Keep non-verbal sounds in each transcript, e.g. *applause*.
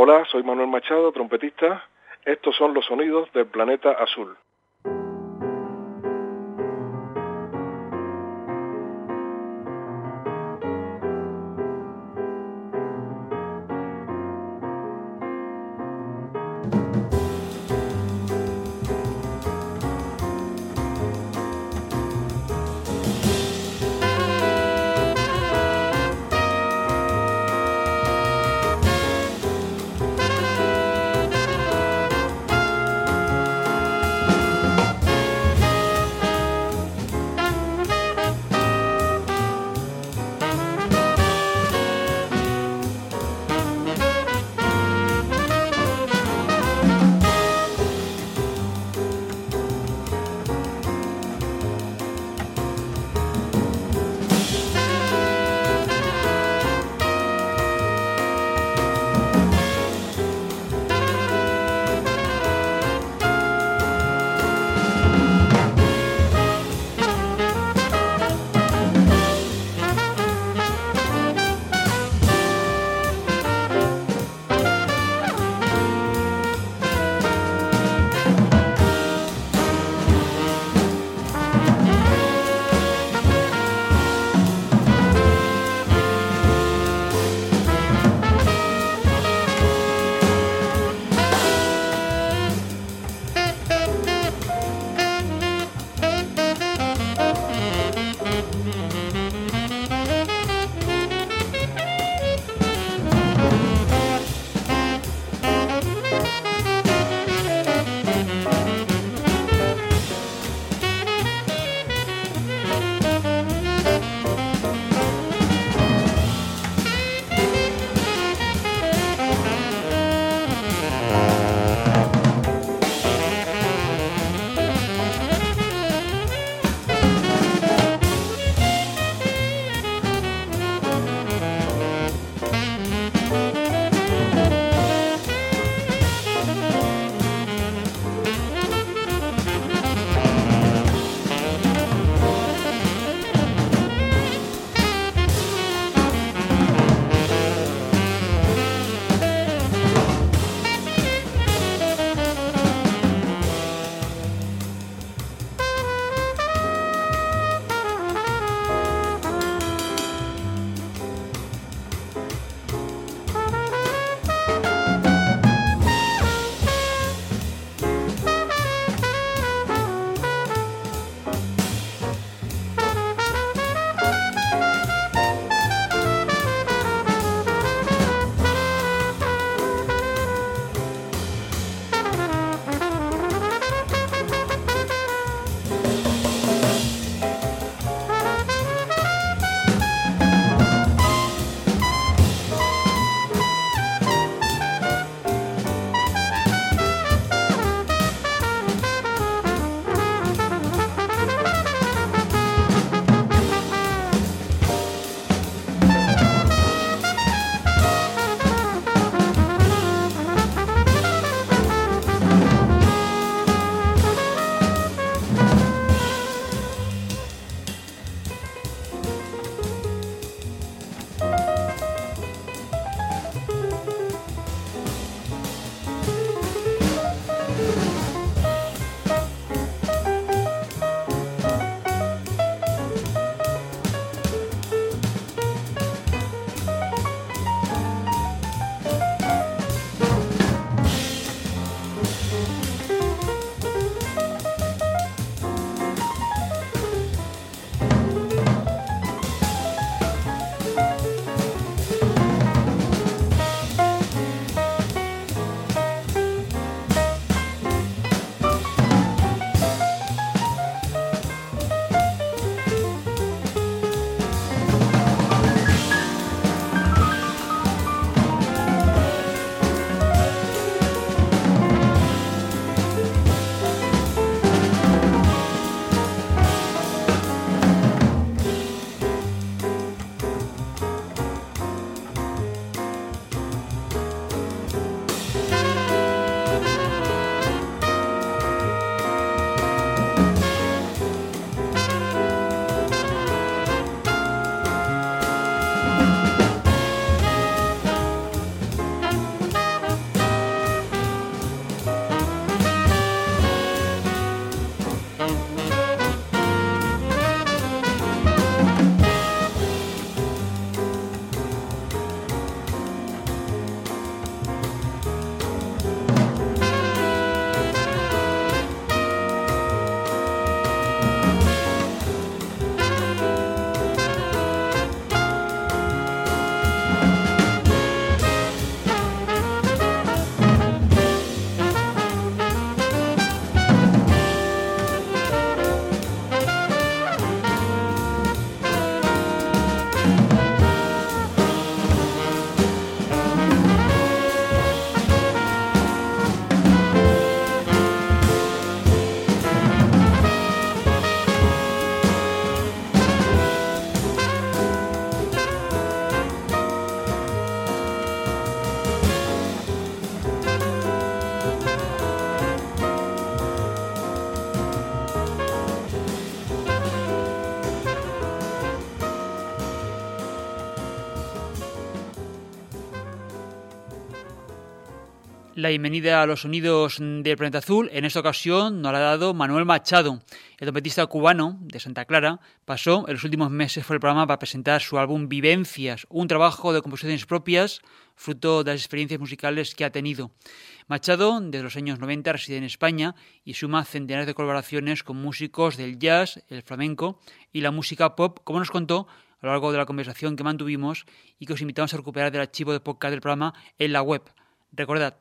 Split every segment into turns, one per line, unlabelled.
Hola, soy Manuel Machado, trompetista. Estos son los sonidos del planeta azul.
La bienvenida a los sonidos del planeta azul. En esta ocasión nos la ha dado Manuel Machado. El trompetista cubano de Santa Clara pasó en los últimos meses por el programa para presentar su álbum Vivencias, un trabajo de composiciones propias, fruto de las experiencias musicales que ha tenido. Machado, desde los años 90, reside en España y suma centenares de colaboraciones con músicos del jazz, el flamenco y la música pop, como nos contó a lo largo de la conversación que mantuvimos y que os invitamos a recuperar del archivo de podcast del programa en la web. Recordad,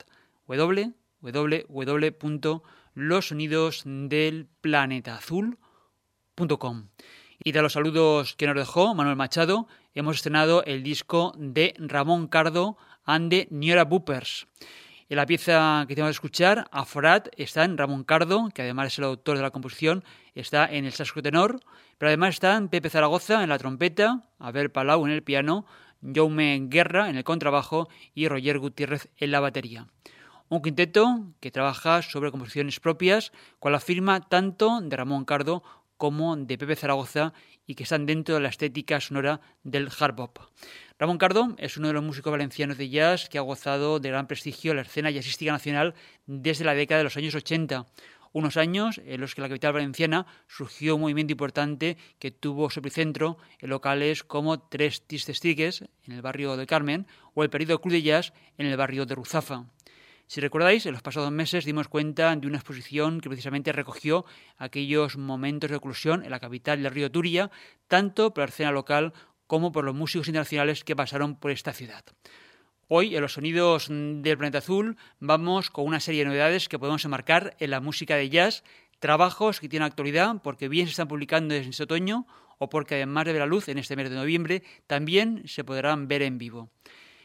www.losonidosdelplanetaazul.com. Y de los saludos que nos dejó Manuel Machado, hemos estrenado el disco de Ramón Cardo and the Niora Boopers. En la pieza que tenemos que escuchar, Aforat, está en Ramón Cardo, que además es el autor de la composición, está en el saxo tenor, pero además están Pepe Zaragoza en la trompeta, Abel Palau en el piano, Jaume Guerra en el contrabajo y Roger Gutiérrez en la batería. Un quinteto que trabaja sobre composiciones propias con la firma tanto de Ramón Cardo como de Pepe Zaragoza y que están dentro de la estética sonora del hard bop. Ramón Cardo es uno de los músicos valencianos de jazz que ha gozado de gran prestigio en la escena jazzística nacional desde la década de los años 80 unos años en los que la capital valenciana surgió un movimiento importante que tuvo su epicentro en locales como Tres Tistestigues, en el barrio de Carmen, o el Periodo Club de Jazz, en el barrio de Ruzafa. Si recordáis, en los pasados meses dimos cuenta de una exposición que precisamente recogió aquellos momentos de oclusión en la capital del río Turia, tanto por la escena local como por los músicos internacionales que pasaron por esta ciudad. Hoy, en los sonidos del planeta azul, vamos con una serie de novedades que podemos enmarcar en la música de jazz, trabajos que tienen actualidad porque bien se están publicando desde este otoño o porque además de ver la luz en este mes de noviembre, también se podrán ver en vivo.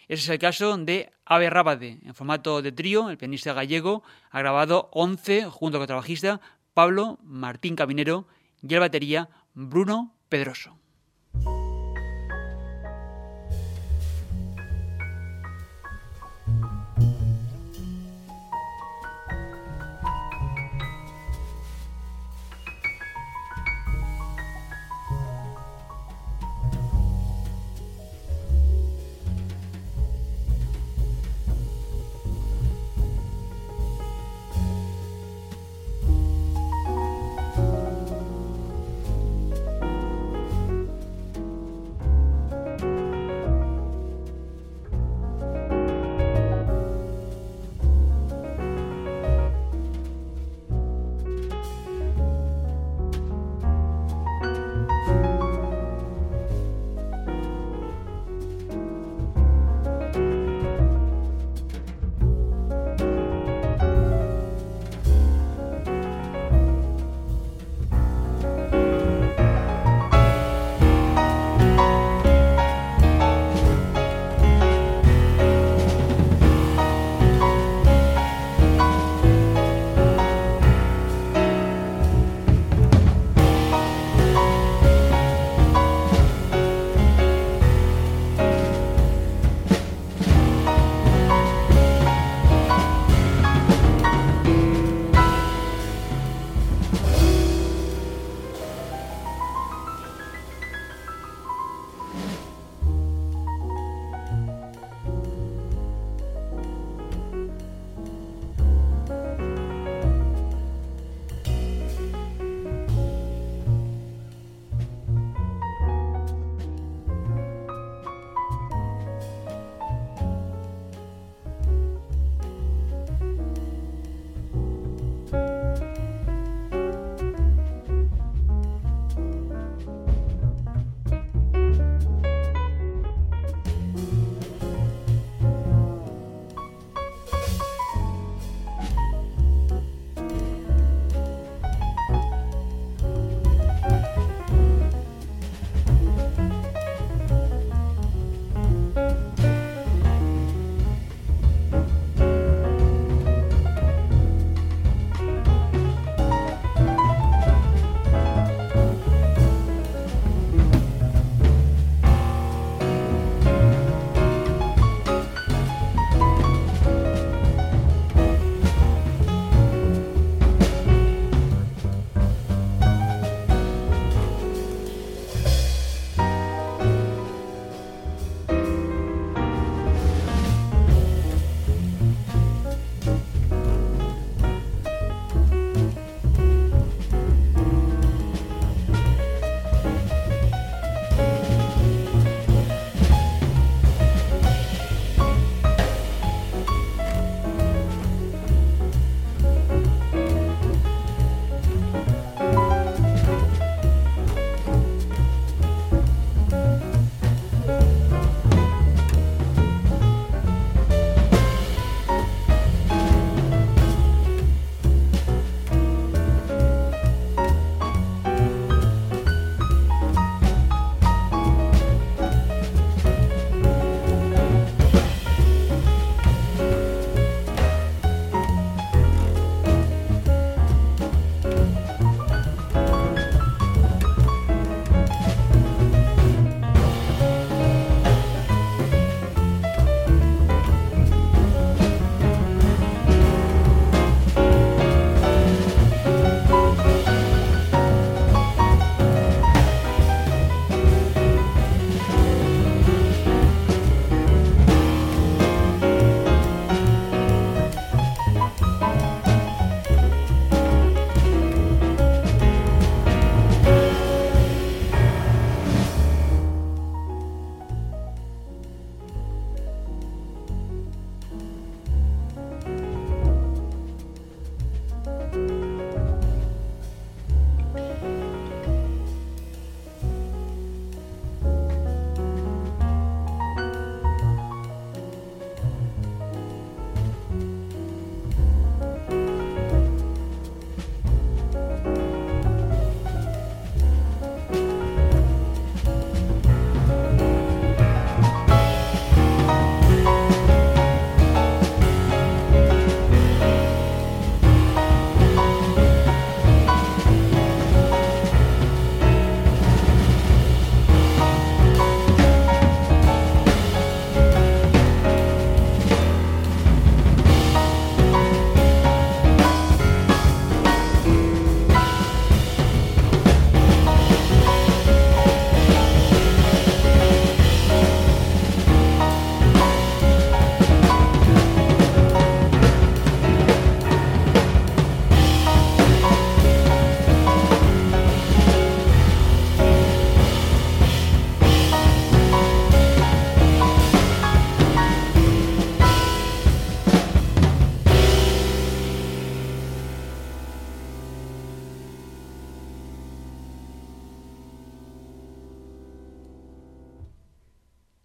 Ese es el caso de Ave Rábade. En formato de trío, el pianista gallego ha grabado 11 junto con el trabajista Pablo Martín Caminero y el batería Bruno Pedroso.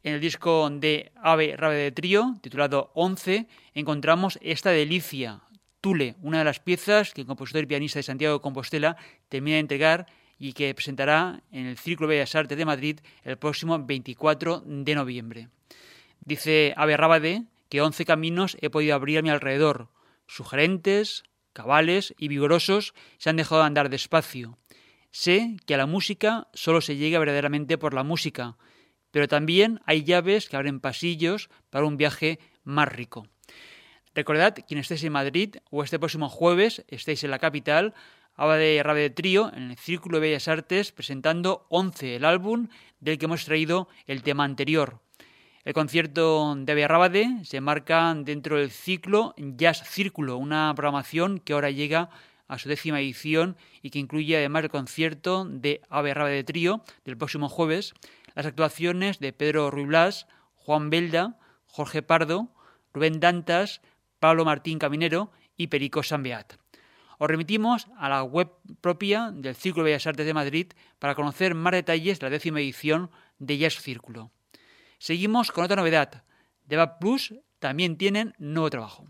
En el disco de Ave Rabe de Trío, titulado 11, encontramos esta delicia, Tule, una de las piezas que el compositor y pianista de Santiago de Compostela termina de entregar y que presentará en el Círculo Bellas Artes de Madrid el próximo 24 de noviembre. Dice Ave Rábade que 11 caminos he podido abrir a mi alrededor, sugerentes, cabales y vigorosos se han dejado andar despacio. Sé que a la música solo se llega verdaderamente por la música, pero también hay llaves que abren pasillos para un viaje más rico. Recordad, quien estéis en Madrid o este próximo jueves estéis en la capital, habla de Rabe de Trío en el Círculo de Bellas Artes presentando 11, el álbum del que hemos traído el tema anterior. El concierto de Ave Rábade se marca dentro del ciclo Jazz Círculo, una programación que ahora llega a su décima edición y que incluye además el concierto de Ave Rábade Trío del próximo jueves, las actuaciones de Pedro Ruiblas, Juan Belda, Jorge Pardo, Rubén Dantas, Pablo Martín Caminero y Perico Sambeat. Os remitimos a la web propia del Círculo de Bellas Artes de Madrid para conocer más detalles de la décima edición de Jazz Círculo. Seguimos con otra novedad. Deva Plus también tienen nuevo trabajo.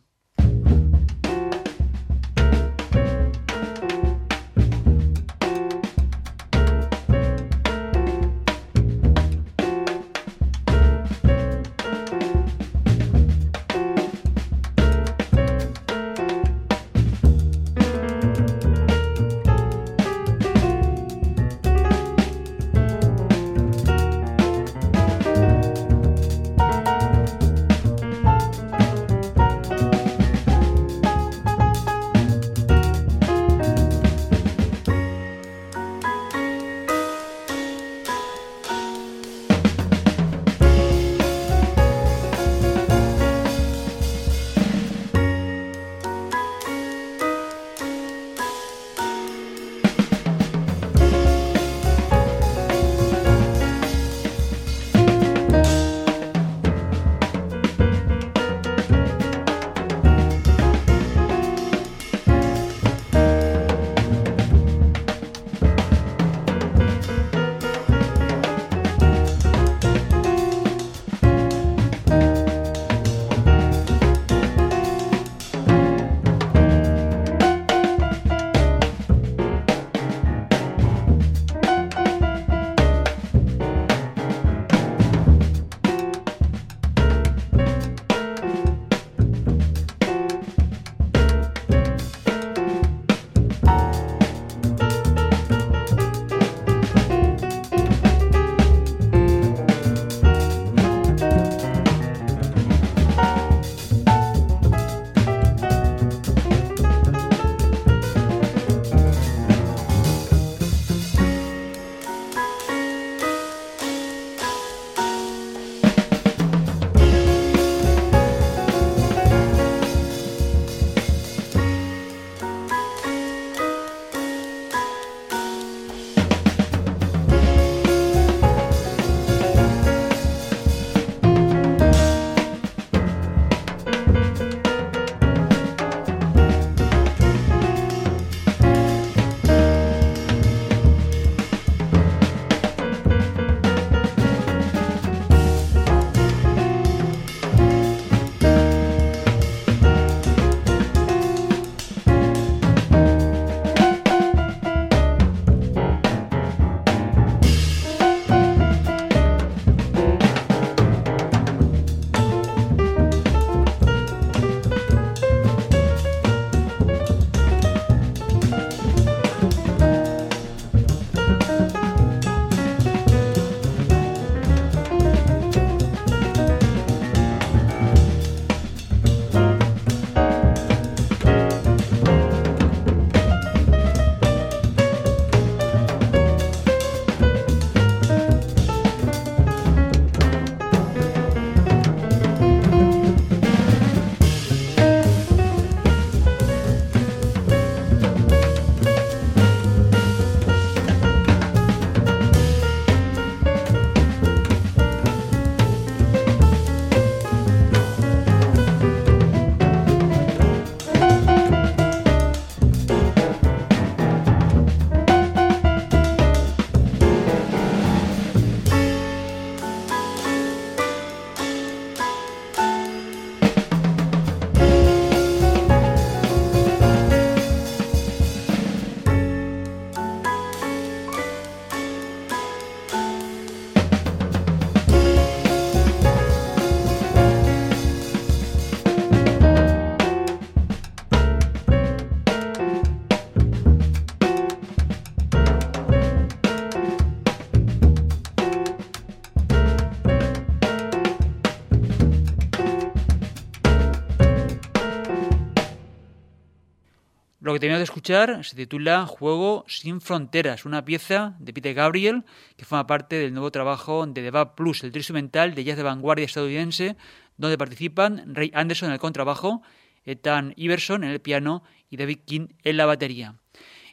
Que tenemos de escuchar se titula Juego sin fronteras, una pieza de Peter Gabriel que forma parte del nuevo trabajo de The Plus, el trío instrumental de jazz de vanguardia estadounidense, donde participan Ray Anderson en el contrabajo, Ethan Iverson en el piano y David King en la batería.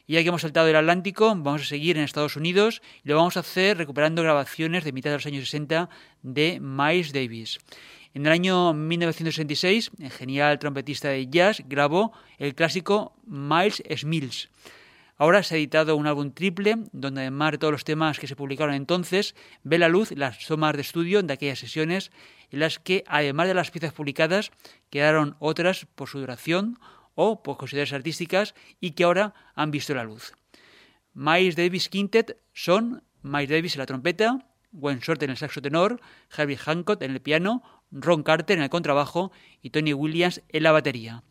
Y ya que hemos saltado el Atlántico, vamos a seguir en Estados Unidos y lo vamos a hacer recuperando grabaciones de mitad de los años 60 de Miles Davis. En el año 1966, el genial trompetista de jazz grabó el clásico Miles Mills. Ahora se ha editado un álbum triple, donde además de todos los temas que se publicaron entonces, ve la luz las tomas de estudio de aquellas sesiones, en las que, además de las piezas publicadas, quedaron otras por su duración o por consideraciones artísticas y que ahora han visto la luz. Miles Davis Quintet son Miles Davis en la trompeta, Gwen Shorter en el saxo tenor, Herbie Hancock en el piano, Ron Carter en el contrabajo y Tony Williams en la batería.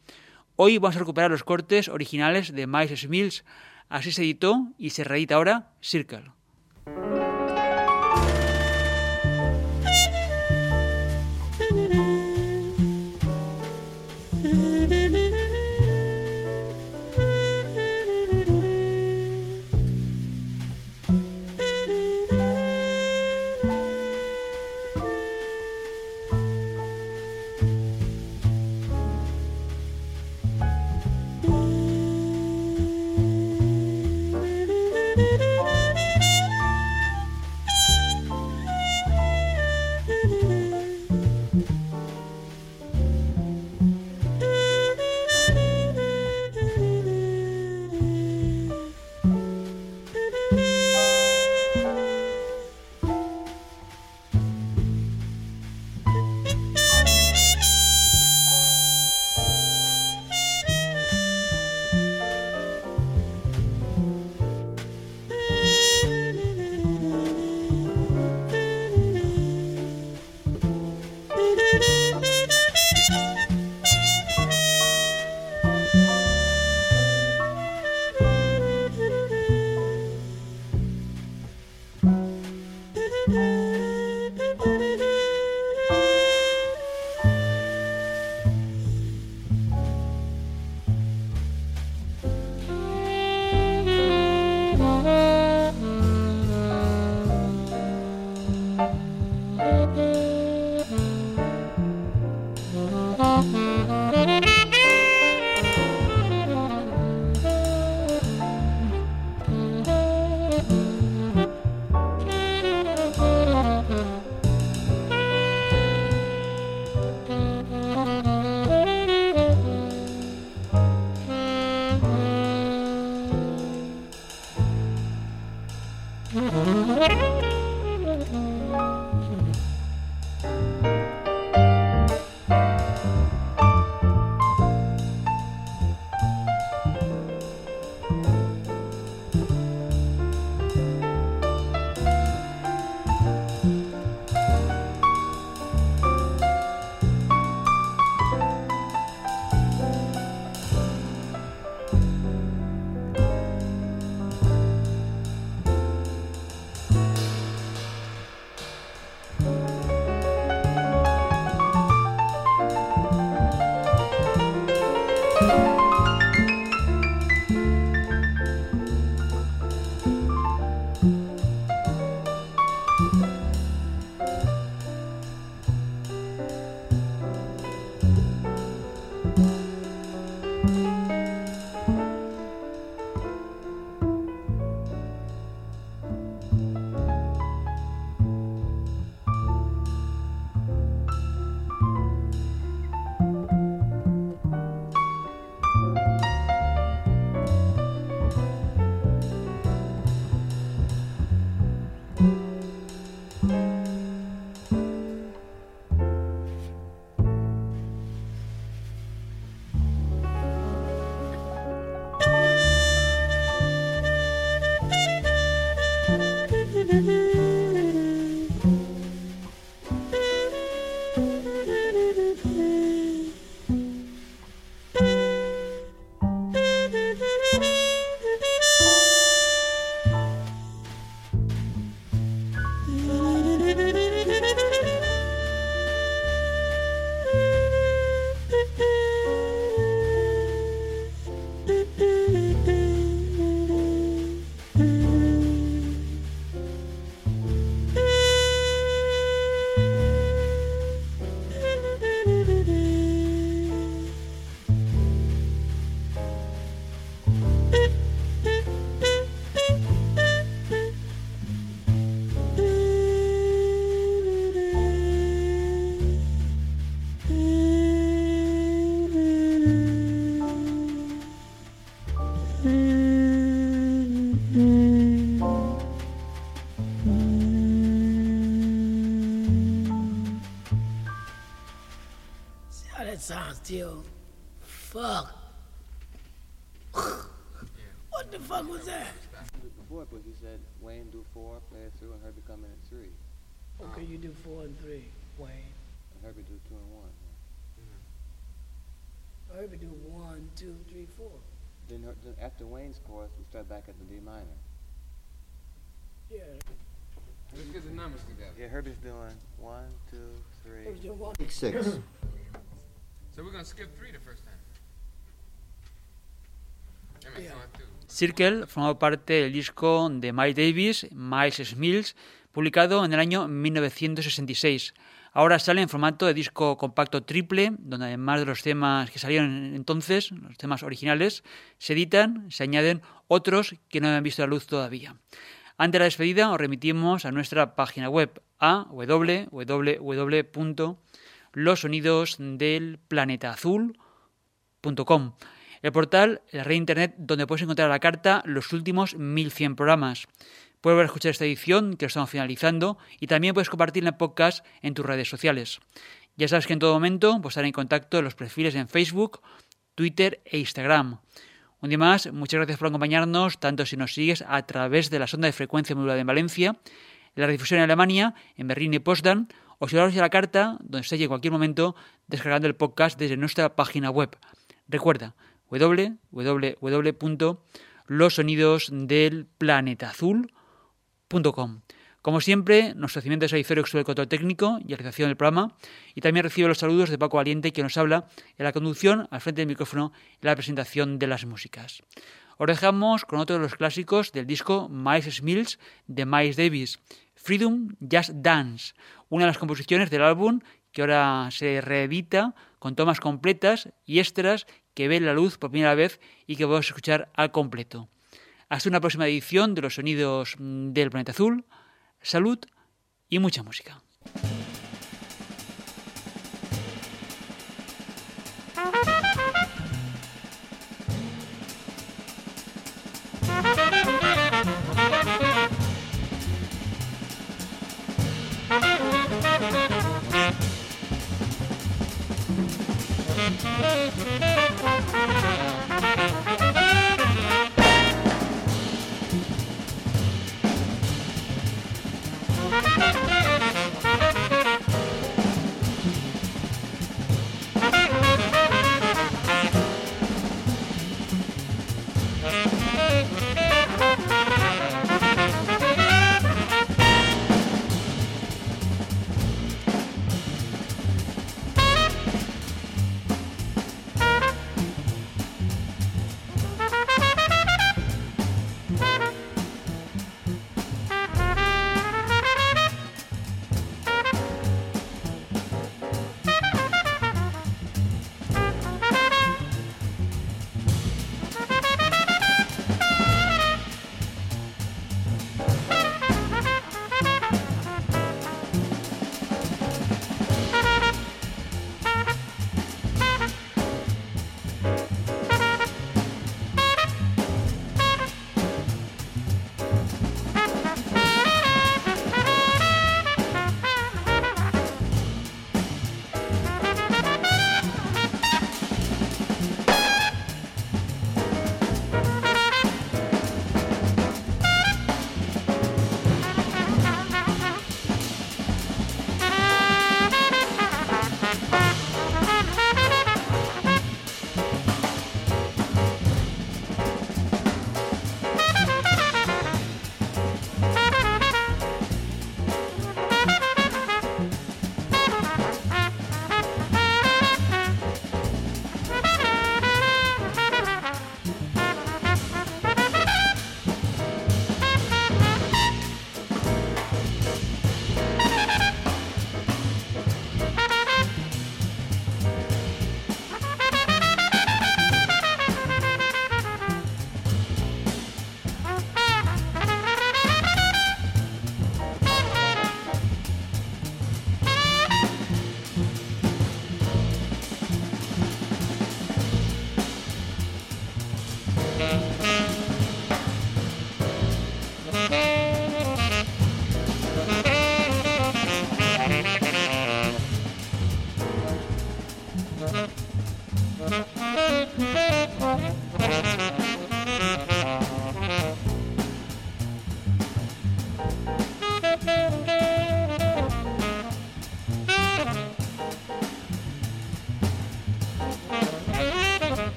Hoy vamos a recuperar los cortes originales de Miles Mills, así se editó y se reedita ahora Circle.
Still. Fuck. what the fuck was that?
Before, but he said Wayne do four, play it through, and Herbie come in at three.
Okay, you do four and three, Wayne.
And Herbie do two and one. Mm-hmm.
Herbie do one, two, three, four.
Then, her- then after Wayne's chorus, we start back at the D minor.
Yeah.
Let's get the numbers together.
Yeah, Herbie's doing one, two, three.
Herbie's doing one.
Six. *laughs*
Circle formó parte del disco de Miles Davis, Miles Mills, publicado en el año 1966. Ahora sale en formato de disco compacto triple, donde además de los temas que salieron entonces, los temas originales, se editan, se añaden otros que no han visto la luz todavía. Antes de la despedida os remitimos a nuestra página web a www.losonidosdelplanetaazul.com el portal, la red internet donde puedes encontrar a la carta los últimos 1100 programas. Puedes a escuchar esta edición que estamos finalizando y también puedes compartirla en podcast en tus redes sociales. Ya sabes que en todo momento puedes estar en contacto en los perfiles en Facebook, Twitter e Instagram. Un día más, muchas gracias por acompañarnos, tanto si nos sigues a través de la sonda de frecuencia modulada en Valencia, en la redifusión en Alemania, en Berlín y Potsdam, o si a la carta, donde estés en cualquier momento descargando el podcast desde nuestra página web. Recuerda, www.losonidosdelplanetazul.com. Como siempre, nuestro agradecimiento es a Icerio sobre el control técnico y realización del programa, y también recibo los saludos de Paco Valiente, que nos habla en la conducción, al frente del micrófono, en la presentación de las músicas. Os dejamos con otro de los clásicos del disco Miles Mills de Miles Davis, Freedom Just Dance, una de las composiciones del álbum que ahora se reedita con tomas completas y extras que ven la luz por primera vez y que podemos escuchar al completo. Hasta una próxima edición de los sonidos del planeta azul. Salud y mucha música.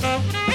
Bye.